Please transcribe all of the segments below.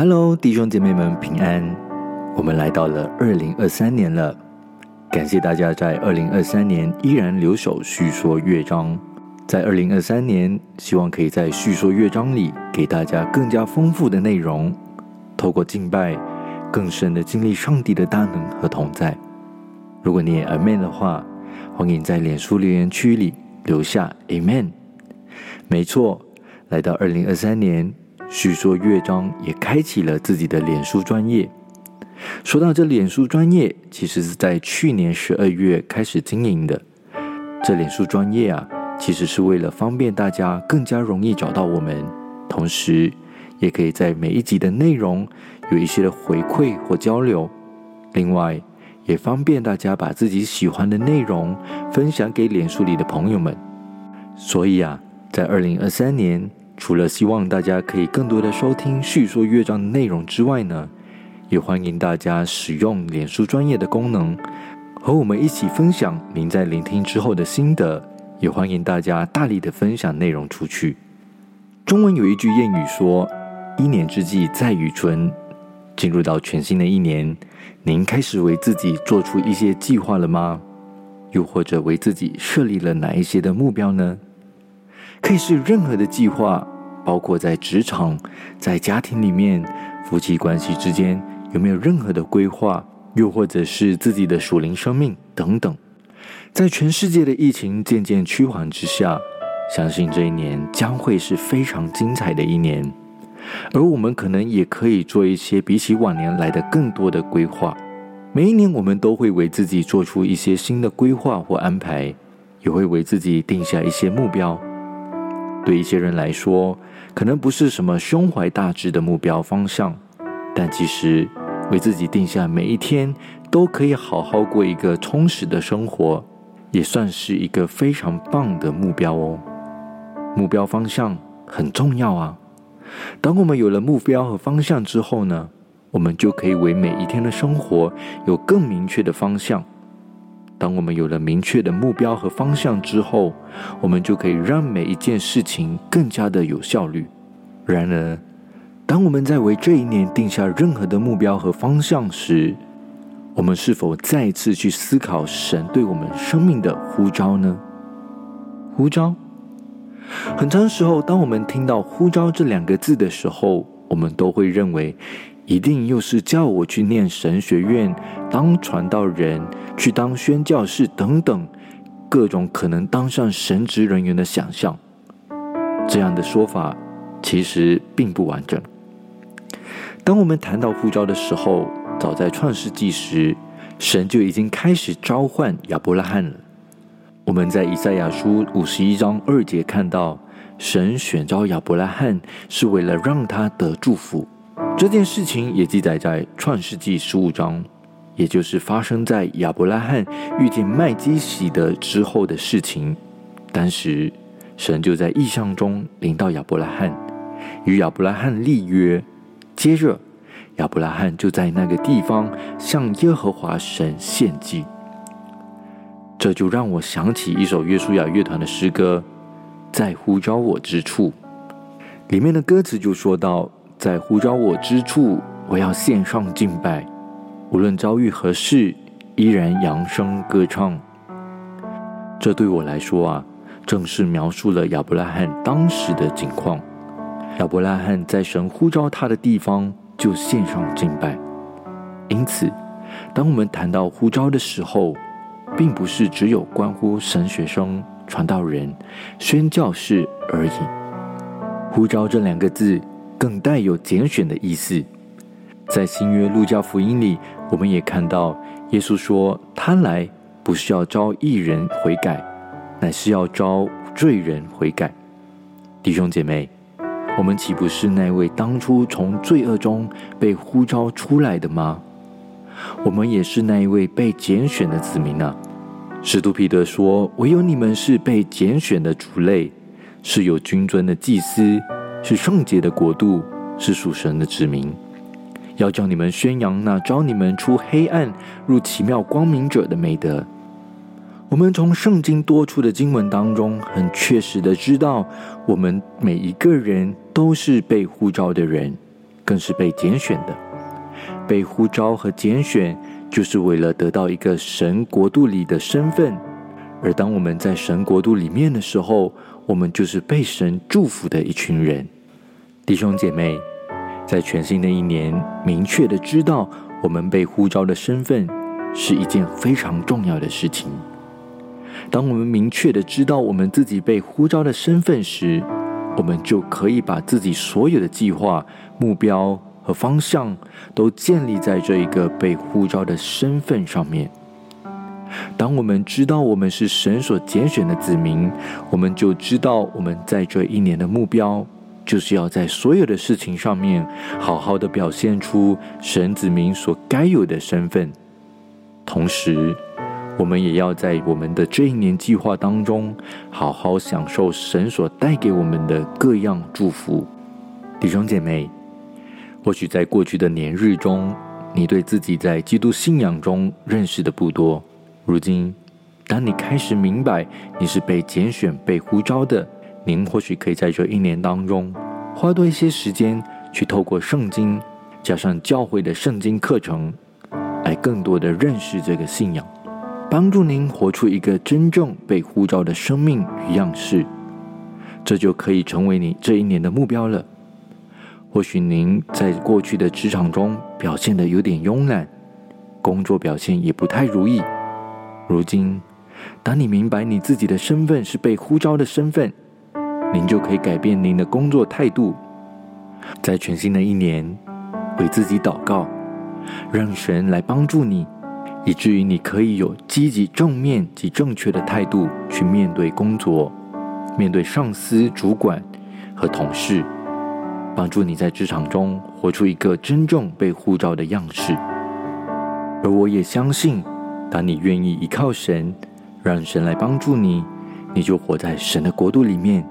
Hello，弟兄姐妹们平安！我们来到了二零二三年了，感谢大家在二零二三年依然留守叙说乐章。在二零二三年，希望可以在叙说乐章里给大家更加丰富的内容，透过敬拜，更深的经历上帝的大能和同在。如果你也 Amen 的话，欢迎在脸书留言区里留下 Amen。没错，来到二零二三年。叙说乐章也开启了自己的脸书专业。说到这脸书专业，其实是在去年十二月开始经营的。这脸书专业啊，其实是为了方便大家更加容易找到我们，同时也可以在每一集的内容有一些的回馈或交流。另外，也方便大家把自己喜欢的内容分享给脸书里的朋友们。所以啊，在二零二三年。除了希望大家可以更多的收听叙说乐章的内容之外呢，也欢迎大家使用脸书专业的功能，和我们一起分享您在聆听之后的心得。也欢迎大家大力的分享内容出去。中文有一句谚语说：“一年之计在于春。”进入到全新的一年，您开始为自己做出一些计划了吗？又或者为自己设立了哪一些的目标呢？可以是任何的计划，包括在职场、在家庭里面、夫妻关系之间有没有任何的规划，又或者是自己的属灵生命等等。在全世界的疫情渐渐趋缓之下，相信这一年将会是非常精彩的一年。而我们可能也可以做一些比起往年来的更多的规划。每一年，我们都会为自己做出一些新的规划或安排，也会为自己定下一些目标。对一些人来说，可能不是什么胸怀大志的目标方向，但其实为自己定下每一天都可以好好过一个充实的生活，也算是一个非常棒的目标哦。目标方向很重要啊！当我们有了目标和方向之后呢，我们就可以为每一天的生活有更明确的方向。当我们有了明确的目标和方向之后，我们就可以让每一件事情更加的有效率。然而，当我们在为这一年定下任何的目标和方向时，我们是否再次去思考神对我们生命的呼召呢？呼召，很长时候，当我们听到“呼召”这两个字的时候，我们都会认为。一定又是叫我去念神学院、当传道人、去当宣教士等等各种可能当上神职人员的想象。这样的说法其实并不完整。当我们谈到呼召的时候，早在创世纪时，神就已经开始召唤亚伯拉罕了。我们在以赛亚书五十一章二节看到，神选召亚伯拉罕是为了让他得祝福。这件事情也记载在创世纪十五章，也就是发生在亚伯拉罕遇见麦基洗德之后的事情。当时，神就在异象中领到亚伯拉罕，与亚伯拉罕立约。接着，亚伯拉罕就在那个地方向耶和华神献祭。这就让我想起一首约书亚乐团的诗歌，在呼召我之处，里面的歌词就说到。在呼召我之处，我要献上敬拜。无论遭遇何事，依然扬声歌唱。这对我来说啊，正是描述了亚伯拉罕当时的景况。亚伯拉罕在神呼召他的地方就献上敬拜。因此，当我们谈到呼召的时候，并不是只有关乎神学生、传道人、宣教士而已。呼召这两个字。更带有拣选的意思，在新约路加福音里，我们也看到耶稣说：“他来不是要招义人悔改，乃是要招罪人悔改。”弟兄姐妹，我们岂不是那位当初从罪恶中被呼召出来的吗？我们也是那一位被拣选的子民啊！使徒彼得说：“唯有你们是被拣选的族类，是有君尊的祭司。”是圣洁的国度，是属神的子民，要叫你们宣扬那招你们出黑暗入奇妙光明者的美德。我们从圣经多处的经文当中，很确实的知道，我们每一个人都是被呼召的人，更是被拣选的。被呼召和拣选，就是为了得到一个神国度里的身份。而当我们在神国度里面的时候，我们就是被神祝福的一群人。弟兄姐妹，在全新的一年，明确的知道我们被呼召的身份，是一件非常重要的事情。当我们明确的知道我们自己被呼召的身份时，我们就可以把自己所有的计划、目标和方向都建立在这一个被呼召的身份上面。当我们知道我们是神所拣选的子民，我们就知道我们在这一年的目标，就是要在所有的事情上面好好的表现出神子民所该有的身份，同时。我们也要在我们的这一年计划当中，好好享受神所带给我们的各样祝福。弟兄姐妹，或许在过去的年日中，你对自己在基督信仰中认识的不多。如今，当你开始明白你是被拣选、被呼召的，您或许可以在这一年当中，花多一些时间，去透过圣经，加上教会的圣经课程，来更多的认识这个信仰。帮助您活出一个真正被呼召的生命与样式，这就可以成为你这一年的目标了。或许您在过去的职场中表现的有点慵懒，工作表现也不太如意。如今，当你明白你自己的身份是被呼召的身份，您就可以改变您的工作态度，在全新的一年为自己祷告，让神来帮助你。以至于你可以有积极、正面及正确的态度去面对工作，面对上司、主管和同事，帮助你在职场中活出一个真正被呼召的样式。而我也相信，当你愿意依靠神，让神来帮助你，你就活在神的国度里面，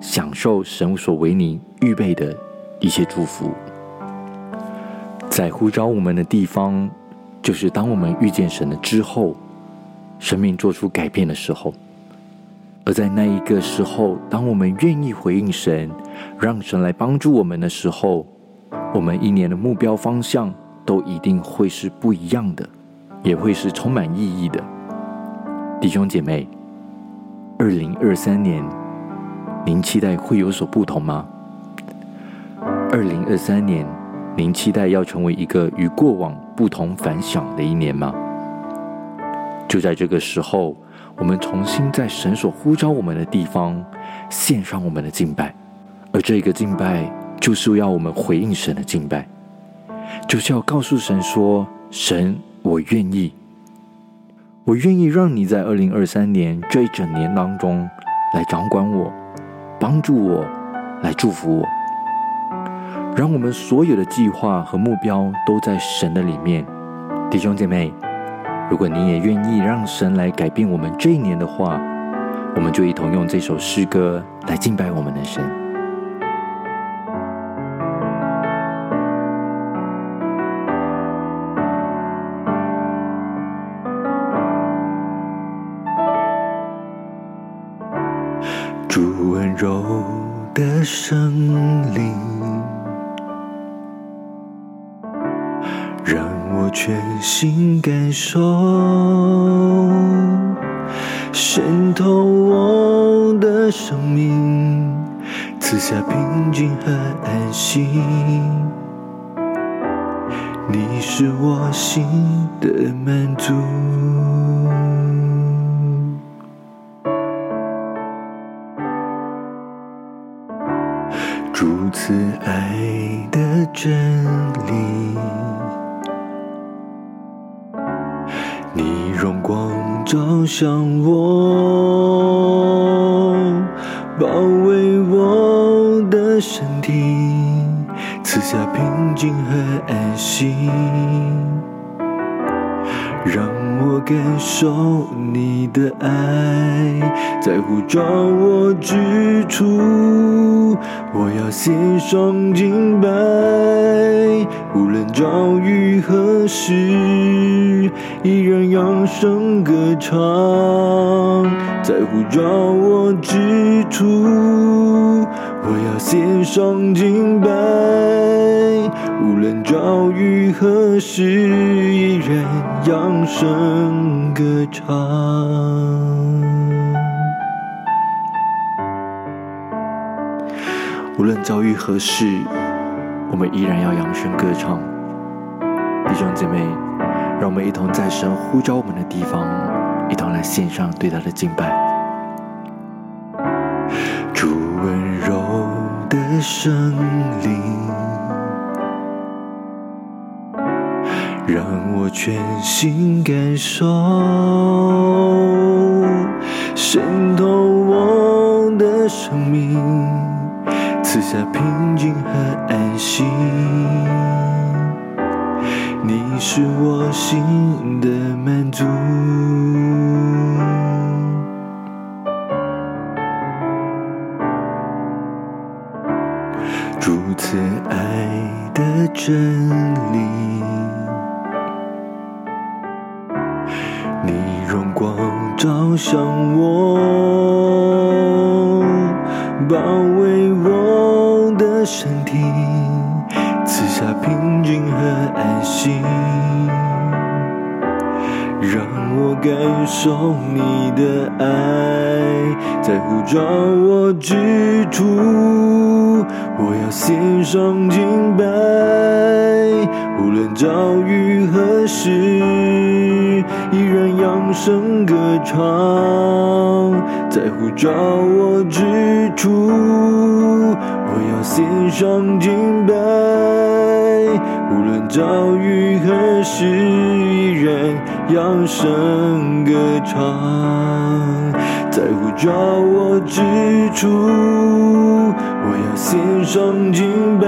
享受神所为你预备的一些祝福。在呼召我们的地方。就是当我们遇见神了之后，生命做出改变的时候，而在那一个时候，当我们愿意回应神，让神来帮助我们的时候，我们一年的目标方向都一定会是不一样的，也会是充满意义的。弟兄姐妹，二零二三年，您期待会有所不同吗？二零二三年。您期待要成为一个与过往不同凡响的一年吗？就在这个时候，我们重新在神所呼召我们的地方献上我们的敬拜，而这个敬拜就是要我们回应神的敬拜，就是要告诉神说：“神，我愿意，我愿意让你在二零二三年这一整年当中来掌管我，帮助我，来祝福我。”让我们所有的计划和目标都在神的里面，弟兄姐妹，如果你也愿意让神来改变我们这一年的话，我们就一同用这首诗歌来敬拜我们的神。的圣灵。全心感受，渗透我的生命，赐下平静和安心。你是我心的满足，此爱的真理。你荣光照向我，包围我的身体，赐下平静和安心，让我感受你的爱，在呼召我之处，我要献上敬拜，无论遭遇何时。依然扬声歌唱，在呼召我之处，我要献上敬拜，无论遭遇何时，依然扬声歌唱。无论遭遇何事，我们依然要扬声歌唱。弟兄姐妹，让我们一同在神呼召我们的地方，一同来献上对他的敬拜。主温柔的声音全心感受，渗透我的生命，赐下平静和安心。你是我心的满足。如此爱的真理，你荣光照向我，包围我的身体，赐下平静和安心，让我感受你的爱，在呼召我之处。我要献上敬拜，无论遭遇何时，依然扬声歌唱。在呼召我之处，我要献上敬拜，无论遭遇何时，依然扬声歌唱。在呼召我之处。我要献上敬拜，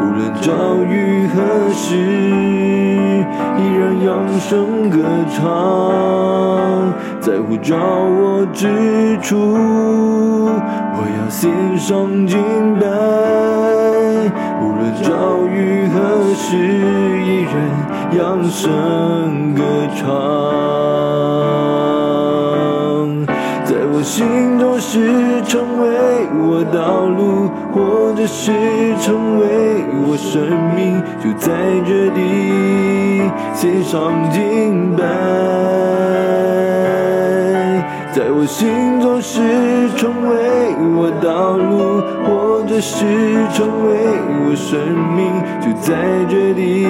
无论遭遇何时，依然扬声歌唱。在呼召我之处，我要献上敬拜，无论遭遇何时，依然扬声歌唱。在我心中是成为我道路，或者是成为我生命，就在这里献上敬拜。我心中是成为我道路，或者是成为我生命，就在这里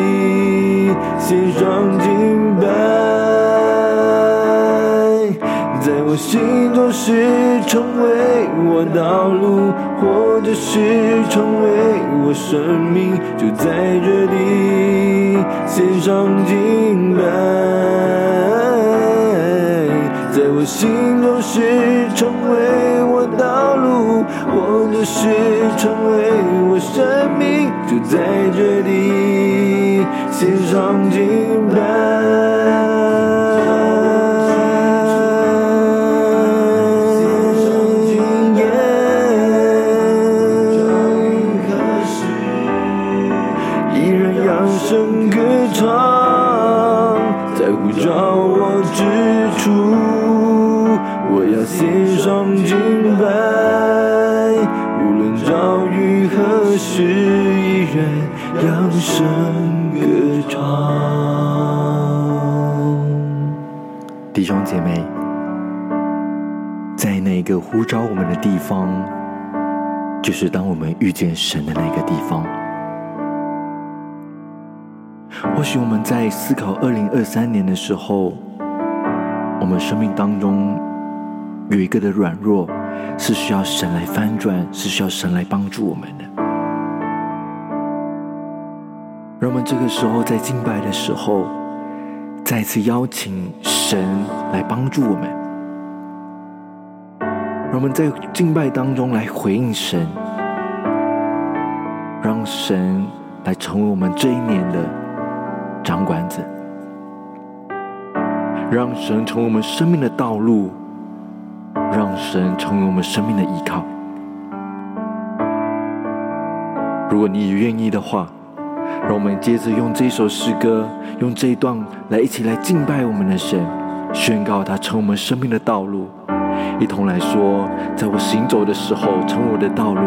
献上敬拜。在我心中是成为我道路，或者是成为我生命，就在这里献上敬拜。我心中是成为我道路，我就是成为我生命，就在这里献上敬拜。兄姐妹，在那个呼召我们的地方，就是当我们遇见神的那个地方。或许我们在思考二零二三年的时候，我们生命当中有一个的软弱，是需要神来翻转，是需要神来帮助我们的。让我们这个时候在敬拜的时候，再次邀请。神来帮助我们，让我们在敬拜当中来回应神，让神来成为我们这一年的掌管者，让神成为我们生命的道路，让神成为我们生命的依靠。如果你也愿意的话。让我们接着用这首诗歌，用这一段来一起来敬拜我们的神，宣告他成我们生命的道路，一同来说，在我行走的时候，成我的道路。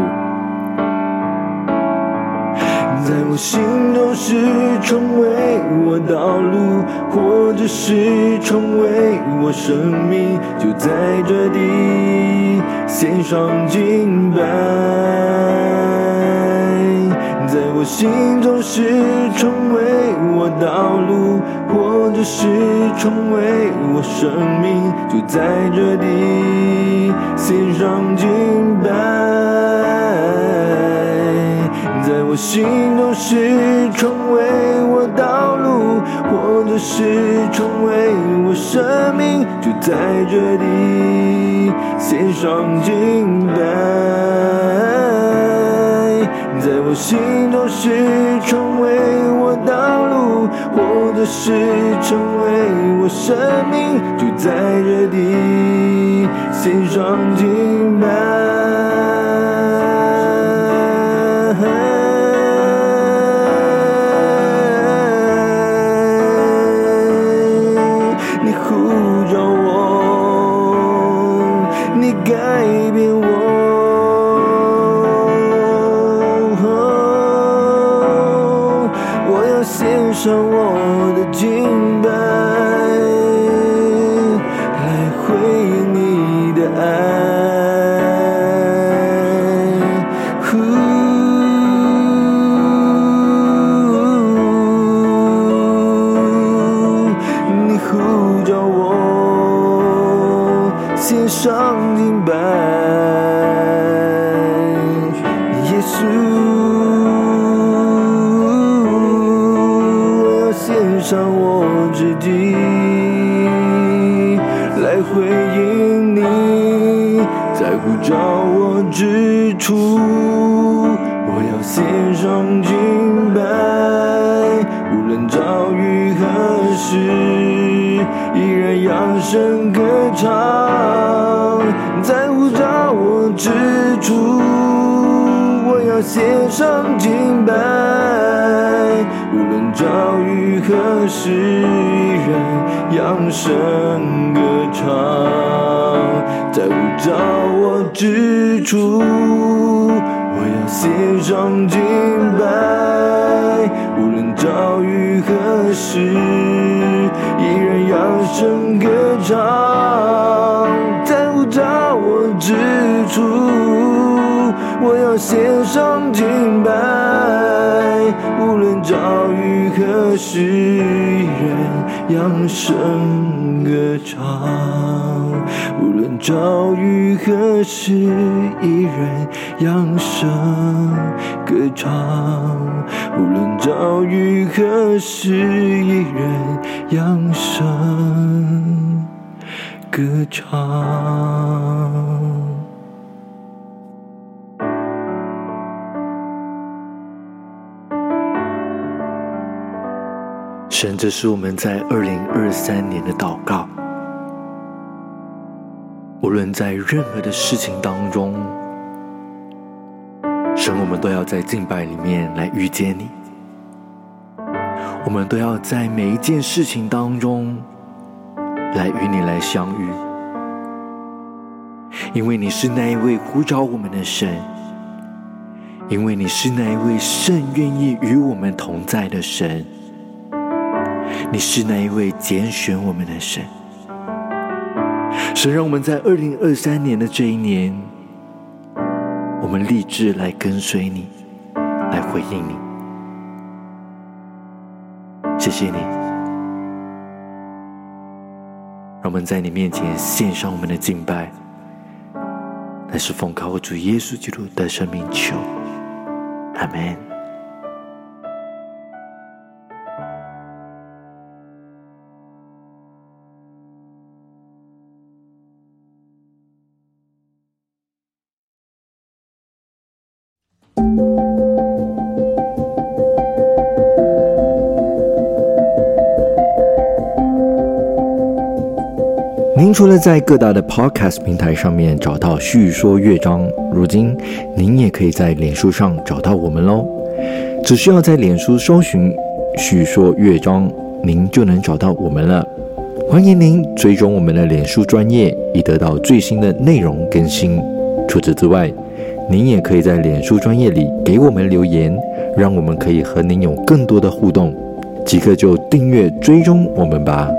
在我心中是成为我道路，或者是成为我生命，就在这里献上敬拜。我心中是成为我道路，或者是成为我生命，就在这里献上敬拜。在我心中是成为我道路，或者是成为我生命，就在这里献上敬拜。在我心中是成为我道路，或者是成为我生命，就在这里献上敬拜。是，依然扬声歌唱。在乎着我之处，我要献上敬拜。无论遭遇何时，依然扬声歌唱。在乎着我之处。我要献上敬拜，无论遭遇何时。扬声歌唱。在无到我之处。我要献上敬拜，无论遭遇何时，远扬声歌唱。无论遭遇何时，依然扬声歌唱。无论遭遇何时，依然扬声歌唱。神，这是我们在二零二三年的祷告。无论在任何的事情当中，神，我们都要在敬拜里面来遇见你。我们都要在每一件事情当中来与你来相遇，因为你是那一位呼召我们的神，因为你是那一位甚愿意与我们同在的神。你是那一位拣选我们的神，神让我们在二零二三年的这一年，我们立志来跟随你，来回应你。谢谢你，让我们在你面前献上我们的敬拜，乃是奉靠主耶稣基督的生命求，阿门。您除了在各大的 Podcast 平台上面找到叙说乐章，如今您也可以在脸书上找到我们喽。只需要在脸书搜寻“叙说乐章”，您就能找到我们了。欢迎您追踪我们的脸书专业，以得到最新的内容更新。除此之外，您也可以在脸书专业里给我们留言，让我们可以和您有更多的互动。即刻就订阅追踪我们吧。